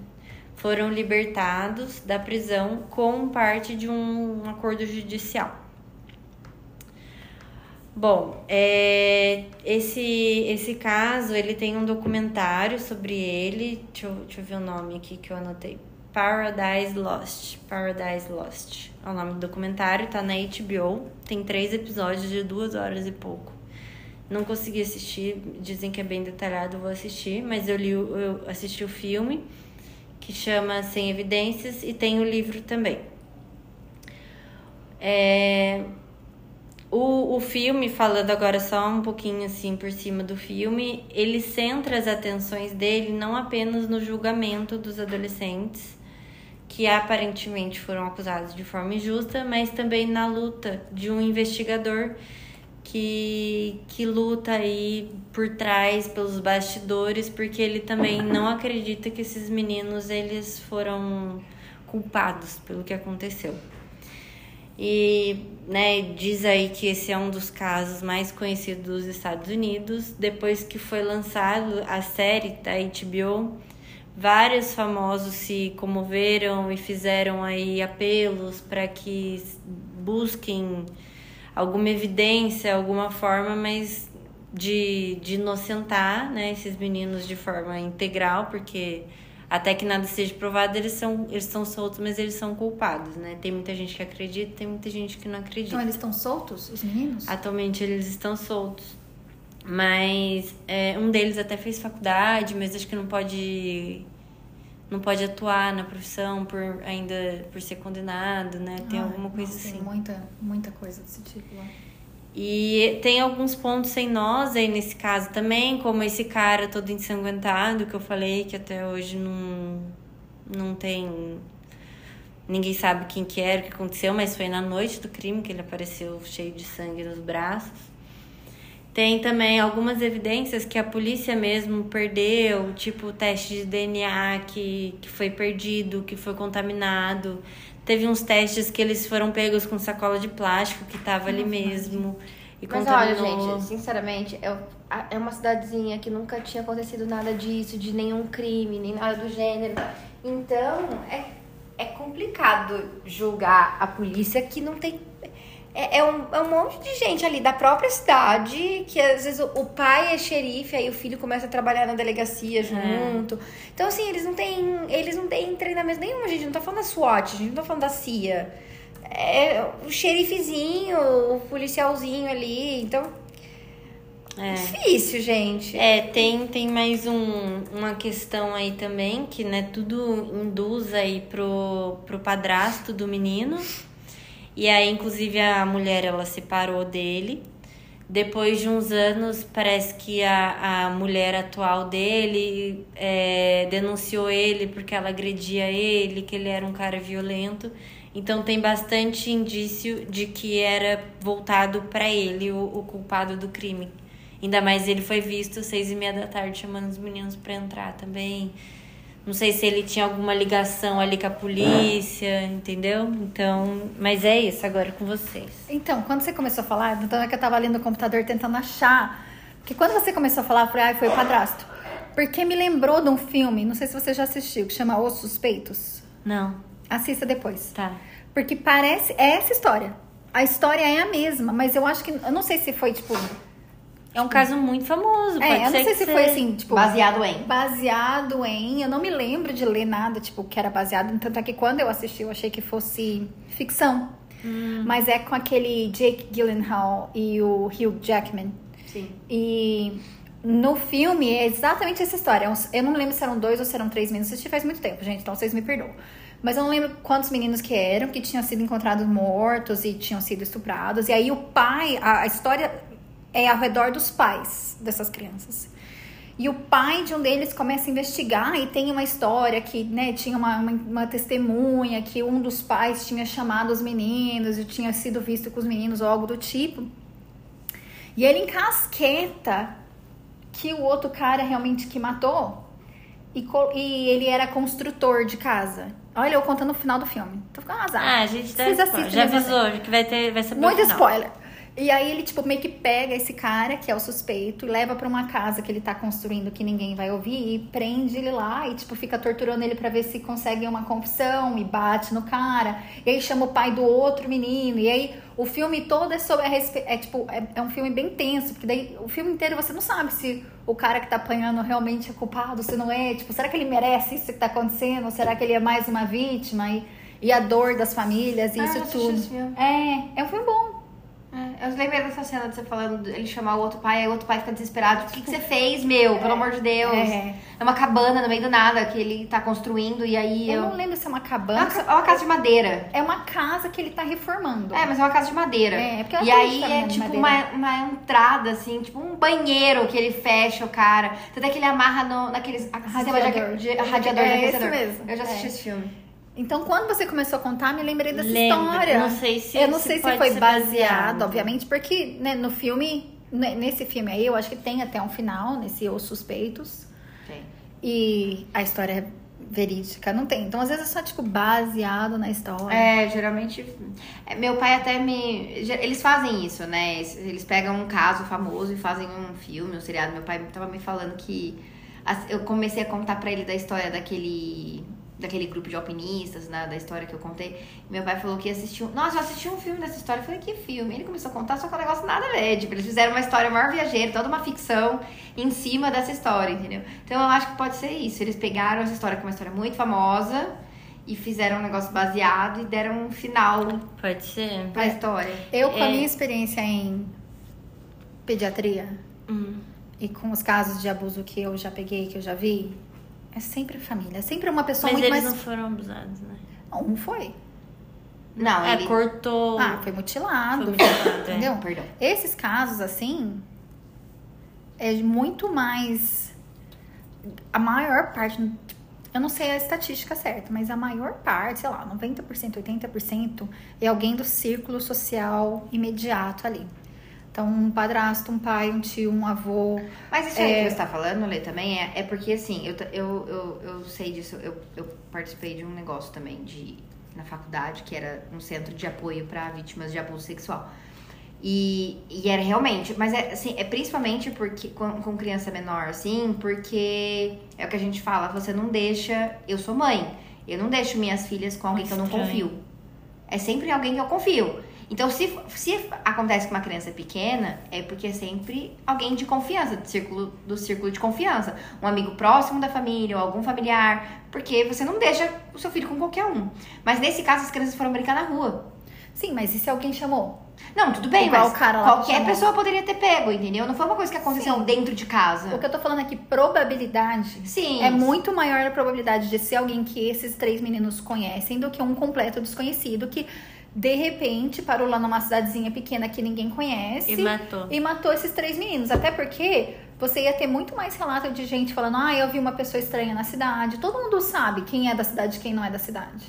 foram libertados da prisão com parte de um acordo judicial. Bom, é, esse, esse caso, ele tem um documentário sobre ele, deixa eu, deixa eu ver o nome aqui que eu anotei, Paradise Lost, Paradise Lost, é o nome do documentário, tá na HBO, tem três episódios de duas horas e pouco. Não consegui assistir, dizem que é bem detalhado, vou assistir, mas eu li, eu assisti o filme que chama Sem Evidências e tem o livro também. É, o, o filme, falando agora só um pouquinho assim por cima do filme, ele centra as atenções dele não apenas no julgamento dos adolescentes que aparentemente foram acusados de forma injusta, mas também na luta de um investigador que, que luta aí por trás, pelos bastidores, porque ele também não acredita que esses meninos eles foram culpados pelo que aconteceu. E né, diz aí que esse é um dos casos mais conhecidos dos Estados Unidos. Depois que foi lançado a série da HBO, vários famosos se comoveram e fizeram aí apelos para que busquem alguma evidência, alguma forma, mas de, de inocentar né, esses meninos de forma integral, porque até que nada seja provado, eles são, eles são soltos, mas eles são culpados, né? Tem muita gente que acredita, tem muita gente que não acredita. Então eles estão soltos, os meninos? Atualmente eles estão soltos. Mas é, um deles até fez faculdade, mas acho que não pode não pode atuar na profissão por ainda por ser condenado, né? Tem Ai, alguma coisa nossa, assim. Tem muita, muita coisa desse tipo lá. E tem alguns pontos sem nós aí nesse caso também, como esse cara todo ensanguentado que eu falei, que até hoje não, não tem. Ninguém sabe quem que era, o que aconteceu, mas foi na noite do crime que ele apareceu cheio de sangue nos braços. Tem também algumas evidências que a polícia mesmo perdeu, tipo o teste de DNA que, que foi perdido, que foi contaminado. Teve uns testes que eles foram pegos com sacola de plástico que tava ali mesmo. E Mas olha, contaminou. gente, sinceramente, é, é uma cidadezinha que nunca tinha acontecido nada disso, de nenhum crime, nem nada do gênero. Então, é, é complicado julgar a polícia que não tem. É, é um, é um monte de gente ali da própria cidade que às vezes o, o pai é xerife, aí o filho começa a trabalhar na delegacia junto. Então, assim, eles não têm. Eles não têm treinamento nenhum, a gente não tá falando da SWAT, a gente não tá falando da CIA. É o xerifezinho, o policialzinho ali. Então, É. difícil, gente. É, tem, tem mais um, uma questão aí também, que né, tudo induz aí pro, pro padrasto do menino. E aí, inclusive, a mulher, ela separou dele. Depois de uns anos, parece que a, a mulher atual dele é, denunciou ele porque ela agredia ele, que ele era um cara violento. Então tem bastante indício de que era voltado para ele o, o culpado do crime. Ainda mais ele foi visto seis e meia da tarde chamando os meninos para entrar também. Não sei se ele tinha alguma ligação ali com a polícia, entendeu? Então, mas é isso agora com vocês. Então, quando você começou a falar, então é que eu tava ali no computador tentando achar. Porque quando você começou a falar, eu falei, ai, foi o padrasto. Porque me lembrou de um filme, não sei se você já assistiu, que chama Os Suspeitos. Não, Assista depois. tá. Porque parece. É essa história. A história é a mesma, mas eu acho que. Eu não sei se foi, tipo. É um caso muito famoso, pode É, eu não sei que se foi assim, tipo. Baseado em. Baseado em. Eu não me lembro de ler nada, tipo, que era baseado. Tanto é que quando eu assisti, eu achei que fosse ficção. Hum. Mas é com aquele Jake Gyllenhaal e o Hugh Jackman. Sim. E no filme é exatamente essa história. É Eu não lembro se eram dois ou se eram três meninos. Assisti faz muito tempo, gente, então vocês me perdoam. Mas eu não lembro quantos meninos que eram, que tinham sido encontrados mortos e tinham sido estuprados. E aí o pai, a, a história é ao redor dos pais dessas crianças. E o pai de um deles começa a investigar e tem uma história que, né, tinha uma, uma, uma testemunha que um dos pais tinha chamado os meninos e tinha sido visto com os meninos ou algo do tipo. E ele encasqueta que o outro cara realmente que matou e, e ele era construtor de casa. Olha, eu contando o final do filme. Tô ficando azar. Ah, a gente tá Vocês assistem já mesmo avisou que vai ter vai ser muito final. spoiler. E aí ele, tipo, meio que pega esse cara, que é o suspeito, e leva pra uma casa que ele tá construindo que ninguém vai ouvir, e prende ele lá, e, tipo, fica torturando ele pra ver se consegue uma confissão, e bate no cara. E aí chama o pai do outro menino, e aí o filme todo é sobre a respe... É, tipo, é, é um filme bem tenso, porque daí o filme inteiro você não sabe se o cara que tá apanhando realmente é culpado, se não é. Tipo, será que ele merece isso que tá acontecendo? Ou será que ele é mais uma vítima? E, e a dor das famílias, e Ah, isso tudo. É, é um filme bom. É, eu lembrei dessa cena de você falando, ele chamar o outro pai, aí o outro pai fica desesperado. O que, que você fez, meu? Pelo amor de Deus. É. É uma cabana no meio do nada que ele tá construindo e aí Eu eu. não lembro se é uma É cabana. uma, ca- é uma casa de madeira. É uma casa que ele tá reformando. É, mas é uma casa de madeira. É, porque ela e tá aí é tipo uma, uma entrada, assim, tipo um banheiro que ele fecha o cara. Tanto é que ele amarra no, naqueles. Sistema de, Radiador. de, radiador É de aquecedor. mesmo. Eu já assisti É. esse filme. Então, quando você começou a contar, me lembrei dessa Lembro. história. Não sei se- Eu não se sei se foi baseado, baseado. obviamente, porque né, no filme, né, nesse filme aí, eu acho que tem até um final, nesse Os Suspeitos. Tem. E a história é verídica, não tem. Então, às vezes é só, tipo, baseado na história. É, geralmente. é, Meu pai até me. Eles fazem isso, né? Eles- pegam um caso famoso e fazem um filme, um seriado. Meu pai tava me falando que. Eu comecei a contar pra ele da história daquele. Daquele grupo de alpinistas, né? Da história que eu contei. Meu pai falou que assistiu. Nossa, eu assisti um filme dessa história. Eu falei, que filme? Ele começou a contar, só que o negócio nada a ver. Tipo, eles fizeram uma história maior viajeira, toda uma ficção em cima dessa história, entendeu? Então eu acho que pode ser isso. Eles pegaram essa história, que é uma história muito famosa, e fizeram um negócio baseado e deram um final Pode ser. pra história. Eu, com a É. minha experiência em pediatria Hum. e com os casos de abuso que eu já peguei, que eu já vi, é sempre família. É sempre uma pessoa Mas muito eles mais. não foram abusados, né? Um foi. Não, É, ele... cortou. Ah, foi mutilado. Foi mutilado, é. Entendeu? Perdão. Esses casos, assim, é muito mais. A maior parte. Eu não sei a estatística certa, mas a maior parte, sei lá, 90%, 80% é alguém do círculo social imediato ali. Então, um padrasto, um pai, um tio, um avô. Mas isso aí que você tá falando, Lê, também é, é porque assim, eu, eu, eu, eu sei disso, eu, eu participei de um negócio também de, na faculdade, que era um centro de apoio para vítimas de abuso sexual. E, e era realmente, mas é, assim, é principalmente porque com, com criança menor, assim, porque é o que a gente fala, você não deixa. Eu sou mãe, eu não deixo minhas filhas com alguém que eu não confio. É sempre alguém que eu confio. Então, se, se acontece com uma criança pequena, é porque é sempre alguém de confiança, do círculo, do círculo de confiança. Um amigo próximo da família ou algum familiar. Porque você não deixa o seu filho com qualquer um. Mas nesse caso, as crianças foram brincar na rua. Sim, mas e se alguém chamou? Não, tudo bem, Igual mas o cara lá qualquer chamou. pessoa poderia ter pego, entendeu? Não foi uma coisa que aconteceu Sim. dentro de casa. O que eu tô falando aqui, probabilidade. Sim. É muito maior a probabilidade de ser alguém que esses três meninos conhecem do que um completo desconhecido que, de repente, parou lá numa cidadezinha pequena que ninguém conhece. E matou. e matou esses três meninos. Até porque você ia ter muito mais relato de gente falando: ah, eu vi uma pessoa estranha na cidade. Todo mundo sabe quem é da cidade e quem não é da cidade.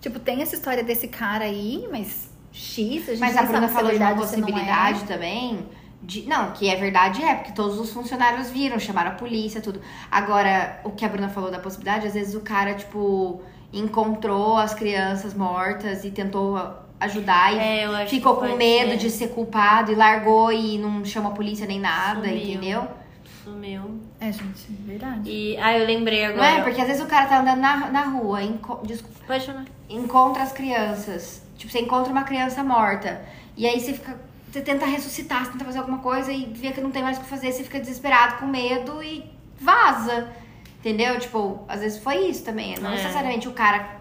Tipo, tem essa história desse cara aí, mas X, a gente Mas a Bruna é falou de uma é. possibilidade também. De, não, que é verdade é, porque todos os funcionários viram, chamaram a polícia, tudo. Agora, o que a Bruna falou da possibilidade, às vezes o cara, tipo, encontrou as crianças mortas e tentou ajudar e É, eu acho ficou que com medo ser. de ser culpado e largou e não chamou a polícia nem nada, Sumiu. entendeu? Sumiu. É, gente, verdade. E. Ah, eu lembrei Não agora. é? Porque às vezes o cara tá andando na, na rua, enco- desculpa, Pode chamar. encontra as crianças. Tipo, você encontra uma criança morta. E aí você fica. Você tenta ressuscitar, você tenta fazer alguma coisa e vê que não tem mais o que fazer, você fica desesperado, com medo e vaza. Entendeu? Tipo, às vezes foi isso também. Não É. necessariamente o cara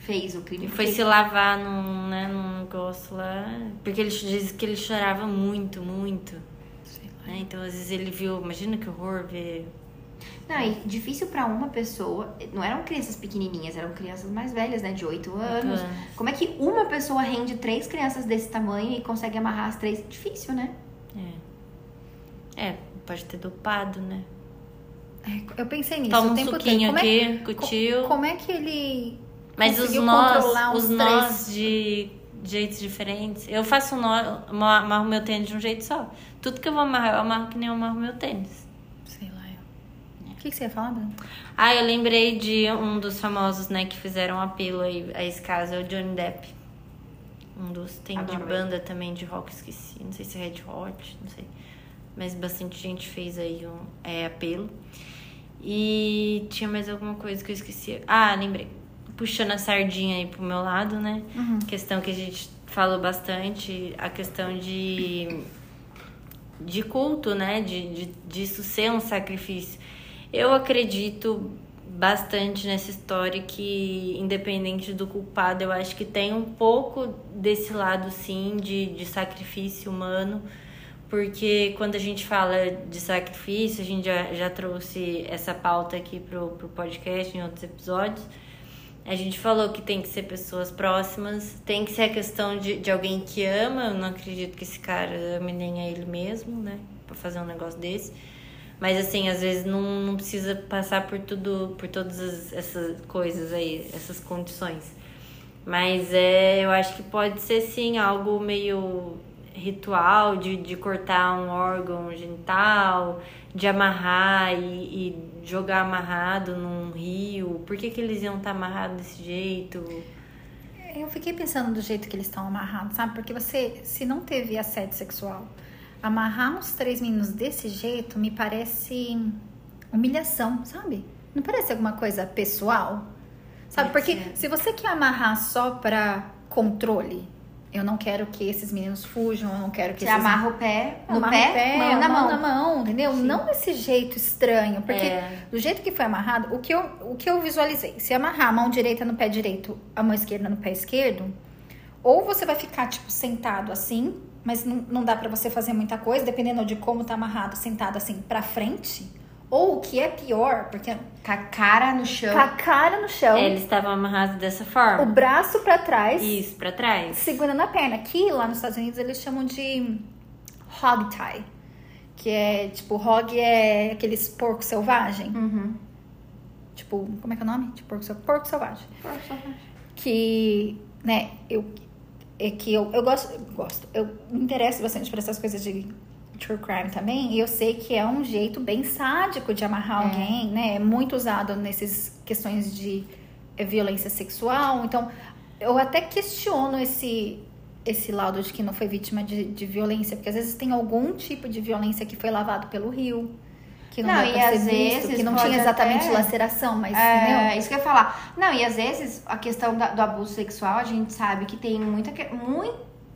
fez o crime. Foi se lavar num, né, num negócio lá. Porque ele diz que ele chorava muito, muito. né? Então, às vezes ele viu. Imagina que horror ver. Não, e difícil pra uma pessoa. Não eram crianças pequenininhas, eram crianças mais velhas, né? De 8 anos. anos. Como é que uma pessoa rende três crianças desse tamanho e consegue amarrar as três? Difícil, né? É. É, pode ter dopado, né? É, eu pensei nisso Toma o um tempo suquinho todo. Como é, aqui, com o tio. como é que ele Mas os conseguiu nós, controlar os nós três? de jeitos diferentes. Eu faço um nó, ma- amarro meu tênis de um jeito só. Tudo que eu vou amarrar, eu amarro que nem eu amarro meu tênis. Sei lá. eu- O que, que você ia falar, Bruno? Ah, eu lembrei de um dos famosos, né, que fizeram apelo aí a esse caso, é o Johnny Depp. Um dos. Tem de Adorei. banda também de rock, esqueci. Não sei se é Red Hot, não sei. Mas bastante gente fez aí um é, apelo. E tinha mais alguma coisa que eu esqueci. Ah, lembrei. Puxando a sardinha aí pro meu lado, né? Questão que a gente falou bastante, a questão de de culto, né? De, de disso ser um sacrifício. Eu acredito bastante nessa história que, independente do culpado, eu acho que tem um pouco desse lado, sim, de, de sacrifício humano. Porque quando a gente fala de sacrifício, a gente já, já trouxe essa pauta aqui pro, pro podcast em outros episódios. A gente falou que tem que ser pessoas próximas, tem que ser a questão de, de alguém que ama. Eu não acredito que esse cara ame nem a ele mesmo, né? Pra fazer um negócio desse. Mas assim, às vezes não, não precisa passar por tudo, por todas as- essas coisas aí, essas condições. Mas é, eu acho que pode ser sim algo meio ritual de, de cortar um órgão genital, de amarrar e, e jogar amarrado num rio. Por que, que eles iam estar amarrados desse jeito? Eu fiquei pensando do jeito que eles estão amarrados, sabe? Porque você, se não teve assédio sexual, amarrar uns três meninos desse jeito me parece humilhação, sabe? Não parece alguma coisa pessoal? Sabe? Porque ser. se você quer amarrar só pra controle, eu não quero que esses meninos fujam, eu não quero que Você esses amarra o pé no pé, o mão na mão. na mão, entendeu? Não desse jeito estranho, porque É. do jeito que foi amarrado, o que, eu, o que eu visualizei, se amarrar a mão direita no pé direito, a mão esquerda no pé esquerdo, ou você vai ficar, tipo, sentado assim, mas não, não dá pra você fazer muita coisa, dependendo de como tá amarrado, sentado assim pra frente, ou o que é pior, porque Com a cara no chão. com a cara no chão, É, eles estavam amarrados dessa o forma. braço pra trás, Isso, pra trás. segurando a perna. Aqui, lá nos Estados Unidos, eles chamam de hog tie. Que é, tipo, hog é aqueles porco selvagem. Uhum. Tipo, como é que é o nome? Tipo, porco, sel- porco selvagem. Que, né, eu... é que eu, eu gosto, eu gosto, eu me interesso bastante por essas coisas de true crime também, e eu sei que é um jeito bem sádico de amarrar É. alguém, né? É muito usado nessas questões de eh, violência sexual. Então, eu até questiono esse esse laudo de que não foi vítima de, de violência, porque às vezes tem algum tipo de violência que foi lavado pelo rio, que não, Não, vai e às visto, vezes que não tinha exatamente até- laceração, mas É, isso que eu ia falar. Não, e às vezes a questão da- do abuso sexual, a gente sabe que tem muita, que-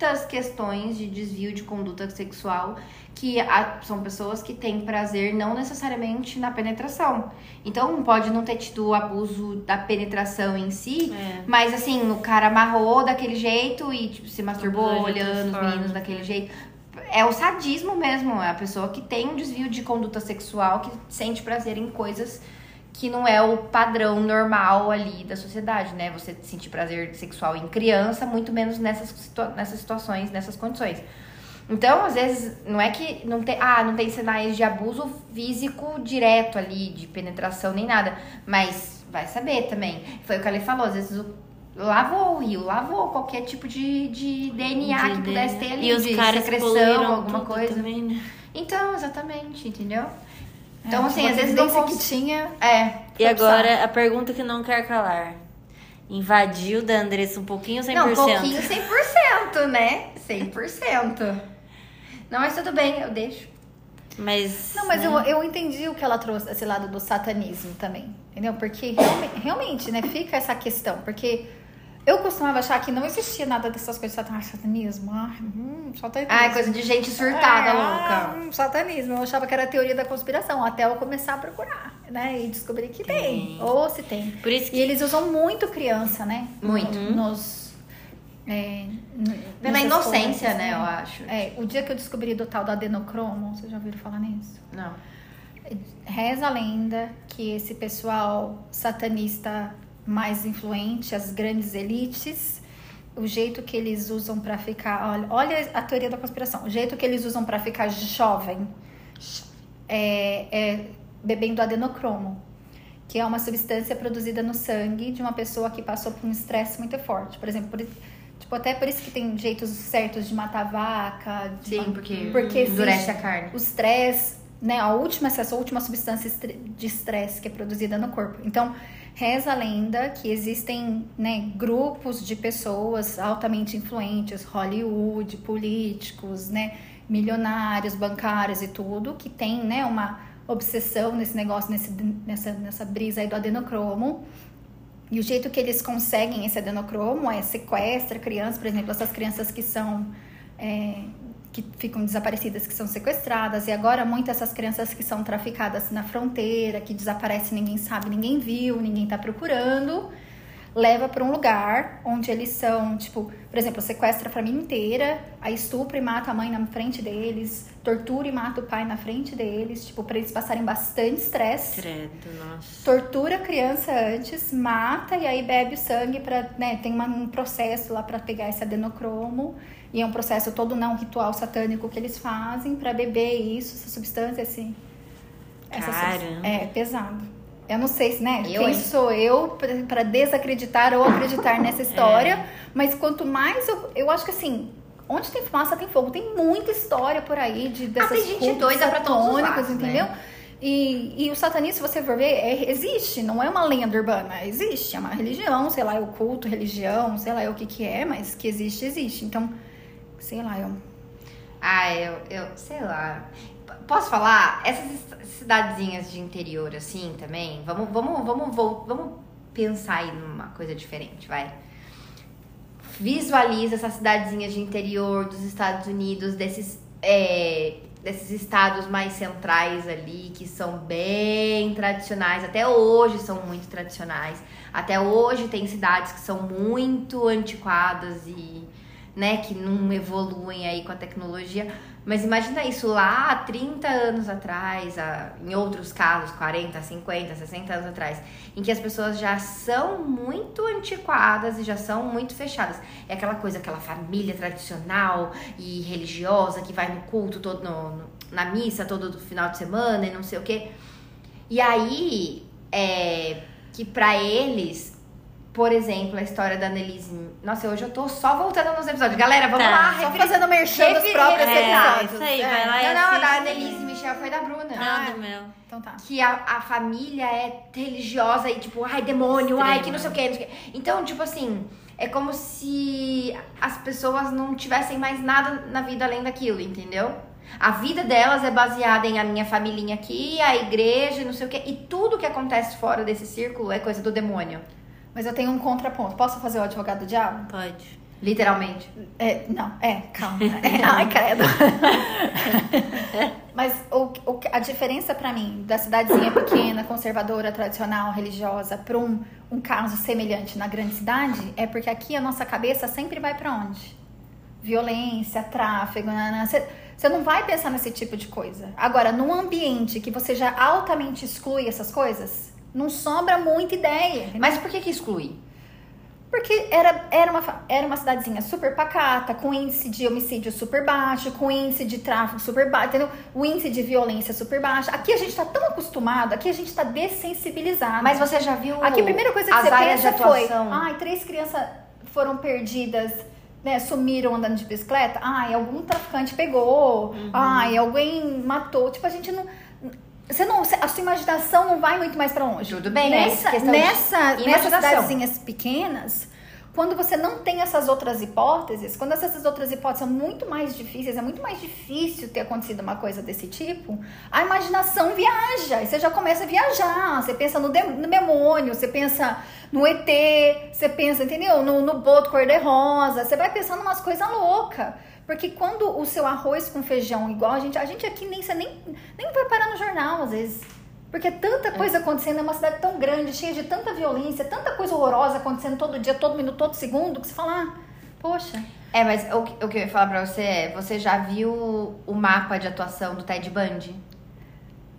muitas questões de desvio de conduta sexual que a- são pessoas que têm prazer não necessariamente na penetração. Então pode não ter tido o abuso da penetração em si, É. mas assim, o cara amarrou daquele jeito e tipo, se masturbou olhando os meninos daquele né? jeito. É o sadismo mesmo, é a pessoa que tem um desvio de conduta sexual, que sente prazer em coisas que não é o padrão normal ali da sociedade, né? Você sentir prazer sexual em criança, muito menos nessas, situa- nessas situações, nessas condições. Então, às vezes, não é que não tem, ah, não tem sinais de abuso físico direto ali, de penetração nem nada, mas vai saber também. Foi o que ele falou, às vezes o lavou o rio, lavou qualquer tipo de, de DNA que De pudesse DNA. ter ali, E os de caras secreção, alguma coisa. Também, né? Então, exatamente, entendeu? Então, É, assim, uma às vezes evidência cons... que tinha É, E agora, a pergunta que não quer calar. Invadiu da Andressa um pouquinho ou 100%? Não, um pouquinho 100%, né? 100%. Não, mas tudo bem, eu deixo. Mas. Não, mas né? eu, eu entendi o que ela trouxe, esse lado do satanismo também. Entendeu? Porque realmente, realmente, né, fica essa questão. Porque eu costumava achar que não existia nada dessas coisas de satan- ah, satanismo. Ah, hum, satanismo. Ah, coisa de gente surtada, É, louca. ah, hum, satanismo. Eu achava que era a teoria da conspiração, até eu começar a procurar, né? E descobrir que tem. Tem. Ou se tem. Por isso E que. eles usam muito criança, né? Muito. Nos. É, Pela nessas inocência, coisas, né, eu acho. É, o dia que eu descobri do tal do adenocromo, vocês já ouviram falar nisso? Não. Reza a lenda que esse pessoal satanista mais influente, as grandes elites, o jeito que eles usam pra ficar, olha, olha a teoria da conspiração, o jeito que eles usam pra ficar jovem é, é bebendo adenocromo, que é uma substância produzida no sangue de uma pessoa que passou por um estresse muito forte. Por exemplo, por, tipo, até por isso que tem jeitos certos de matar vaca, de Sim, porque, Porque endurece a carne. o estresse, né, a última, essa última substância de estresse que é produzida no corpo. Então, reza a lenda que existem, né, grupos de pessoas altamente influentes, Hollywood, políticos, né, milionários, bancários e tudo, que tem, né, uma obsessão nesse negócio, nesse, nessa, nessa brisa aí do adenocromo. E o jeito que eles conseguem esse adenocromo é sequestra crianças, por exemplo, essas crianças que são é, que ficam desaparecidas, que são sequestradas, e agora muitas dessas crianças que são traficadas na fronteira, que desaparecem, ninguém sabe, ninguém viu, ninguém tá procurando, leva para um lugar onde eles são, tipo, por exemplo, sequestra a família inteira, aí estupra e mata a mãe na frente deles, tortura e mata o pai na frente deles, tipo, para eles passarem bastante estresse Credo, nossa. tortura a criança antes, mata e aí bebe o sangue para, né, tem uma- um processo lá para pegar esse adenocromo e é um processo todo não ritual satânico que eles fazem para beber isso, essa substância, esse essa Caramba. substância. é pesado. Eu não sei se, né, Eu, quem hein? sou eu para desacreditar ou acreditar nessa história, mas quanto mais eu, eu acho que assim, onde tem fumaça tem fogo, tem muita história por aí de dessas tem gente doida pra todos os né? entendeu? E, e o satanismo, se você for ver, é- existe, não é uma lenda urbana, existe, é uma religião, sei lá, é o culto, religião, sei lá, é o que que é, mas que existe, existe. Então, sei lá, eu... Ah, eu, eu sei lá. Posso falar? Essas cidadezinhas de interior, assim, também. Vamos, vamos, vamos, vamos pensar aí numa coisa diferente, vai. Visualiza essas cidadezinhas de interior dos Estados Unidos, desses, é, desses estados mais centrais ali, que são bem tradicionais. Até hoje são muito tradicionais. Até hoje tem cidades que são muito antiquadas e né, que não evoluem aí com a tecnologia. Mas imagina isso lá há 30 anos atrás, em outros casos, 40, 50, 60 anos atrás, em que as pessoas já são muito antiquadas e já são muito fechadas. É aquela coisa, aquela família tradicional e religiosa que vai no culto todo, no- no- na missa todo final de semana e não sei o quê. E aí, é, que pra eles por exemplo, a história da Annelise. Nossa, hoje eu tô só voltando nos episódios. Galera, vamos Tá. lá, Só refri- fazendo merchan dos próprios é, episódios. isso aí, É. vai lá e Não, não, da assiste. Annelise Michel foi da Bruna. Não, do meu. Então tá. Que a, a família é religiosa e tipo, ai, demônio, ai, que não sei o que, não sei o que. Então, tipo assim, é como se as pessoas não tivessem mais nada na vida além daquilo, entendeu? A vida delas é baseada em a minha família aqui, a igreja, e não sei o que. E tudo que acontece fora desse círculo é coisa do demônio. Mas eu tenho um contraponto. Posso fazer o advogado do diabo? Pode. Literalmente. É, não, é, calma. É, ai, credo. Mas o, o, a diferença pra mim da cidadezinha pequena, conservadora, tradicional, religiosa, pra um, um caso semelhante na grande cidade, é porque aqui a nossa cabeça sempre vai pra onde? Violência, tráfego, você não vai pensar nesse tipo de coisa. Agora, num ambiente que você já altamente exclui essas coisas, não sobra muita ideia. Mas por que que exclui? Porque era, era, uma, era uma cidadezinha super pacata, com índice de homicídio super baixo, com índice de tráfico super baixo, entendeu? O índice de violência super baixo. Aqui a gente tá tão acostumado, aqui a gente tá dessensibilizado. Mas você já viu Aqui a primeira coisa que você pensa foi, ai, três crianças foram perdidas, né, sumiram andando de bicicleta. Ai, algum traficante pegou. Uhum. Ai, alguém matou. Tipo, a gente não... Você não, a sua imaginação não vai muito mais pra longe. Tudo bem, é nessa, de nessa, nessas cidadezinhas pequenas, quando você não tem essas outras hipóteses, quando essas outras hipóteses são muito mais difíceis, é muito mais difícil ter acontecido uma coisa desse tipo, a imaginação viaja. E você já começa a viajar. Você pensa no, no demônio, você pensa no ET, você pensa, entendeu? No, no boto cor-de-rosa. Você vai pensando umas coisas loucas. Porque quando o seu arroz com feijão, igual a gente, a gente aqui nem, nem, nem vai parar no jornal, às vezes. Porque é tanta coisa acontecendo, é uma cidade tão grande, cheia de tanta violência, tanta coisa horrorosa acontecendo todo dia, todo minuto, todo segundo, que você fala, ah, poxa. É, mas o, que- o que eu ia falar pra você é, você já viu o mapa de atuação do Ted Bundy?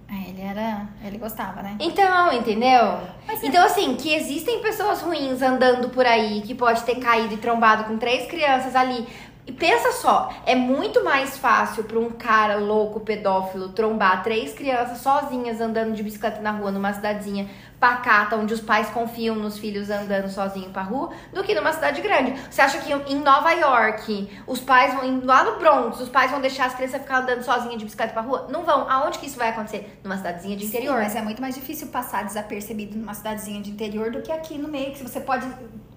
É, ele era. Ele gostava, né? Então, entendeu? Mas é- então, assim, que existem pessoas ruins andando por aí, que pode ter caído e trombado com três crianças ali. E pensa só, é muito mais fácil pra um cara louco, pedófilo, trombar três crianças sozinhas andando de bicicleta na rua, numa cidadezinha pacata, onde os pais confiam nos filhos andando sozinho pra rua, do que numa cidade grande. Você acha que em Nova York, os pais vão, lá no Bronx, os pais vão deixar as crianças ficar andando sozinhas de bicicleta pra rua? Não vão. Aonde que isso vai acontecer? Numa cidadezinha de interior. Sim, mas é muito mais difícil passar desapercebido numa cidadezinha de interior do que aqui no meio, que você pode.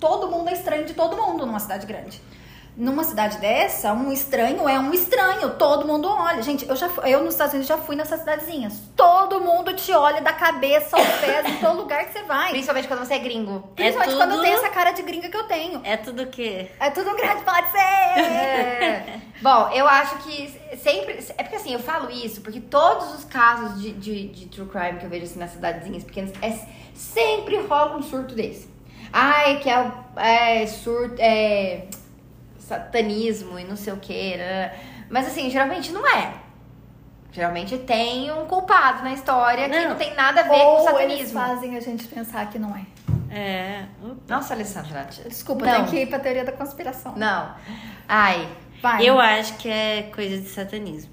Todo mundo é estranho de todo mundo numa cidade grande. Numa cidade dessa, um estranho é um estranho, todo mundo olha. Gente, eu já eu nos Estados Unidos já fui nessas cidadezinhas. Todo mundo te olha da cabeça aos pés em todo lugar que você vai. Principalmente quando você é gringo. Principalmente tudo- quando eu tenho essa cara de gringa que eu tenho. É tudo o quê? É tudo um grande pode ser. É. Bom, eu acho que sempre. É porque assim, eu falo isso porque todos os casos de, de, de true crime que eu vejo assim nas cidadezinhas pequenas, é, sempre rola um surto desse. Ai, que é, é surto. É, satanismo e não sei o que. Mas assim, geralmente não é. Geralmente tem um culpado na história que Não. não tem nada a ver com Ou eles satanismo. fazem a gente pensar que não é. É. Nossa, Alessandra. Desculpa, Não. tem que ir pra teoria da conspiração. Não. Ai. Vai. Eu acho que é coisa de satanismo.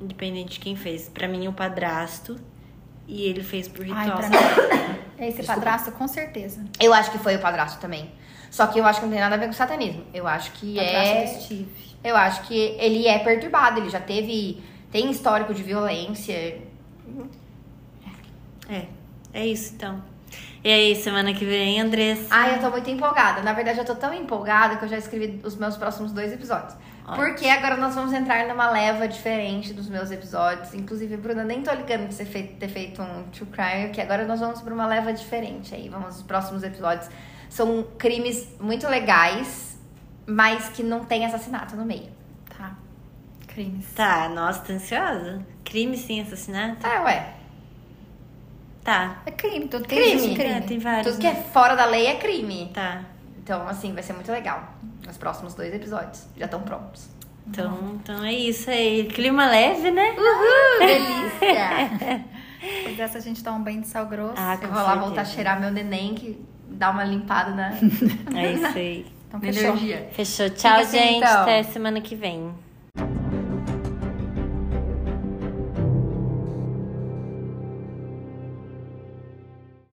Independente de quem fez. Pra mim, o padrasto. E ele fez por Ai, ritual. pra mim. É esse Desculpa. padrasto, com certeza. Eu acho que foi o padrasto também. Só que eu acho que não tem nada a ver com satanismo. Eu acho que é. Steve. Eu acho que ele é perturbado. Ele já teve. Tem histórico de violência. É. É isso, então. E aí, semana que vem, Andressa? Ai, eu tô muito empolgada. Na verdade, eu tô tão empolgada que eu já escrevi os meus próximos dois episódios. Ótimo. Porque agora nós vamos entrar numa leva diferente dos meus episódios. Inclusive, Bruna, nem tô ligando de você ter feito um true crime, que agora nós vamos pra uma leva diferente aí. Vamos, os próximos episódios são crimes muito legais, mas que não tem assassinato no meio. Tá. Crimes. Tá, nossa, tô ansiosa. Crime sem assassinato? Tá, ué. Tá. É crime, tudo Crime. tem crime. É, tem vários. Tudo que é né? fora da lei é crime. Tá. Então, assim, vai ser muito legal. Os próximos dois episódios já estão prontos. Então, então é isso aí. Clima leve, né? Delícia! Depois dessa a gente dá um banho de sal grosso. Ah, Eu vou lá voltar a cheirar meu neném, que dá uma limpada na, É isso aí. então fechou. energia. Fechou. Tchau, assim, gente. então. Até semana que vem.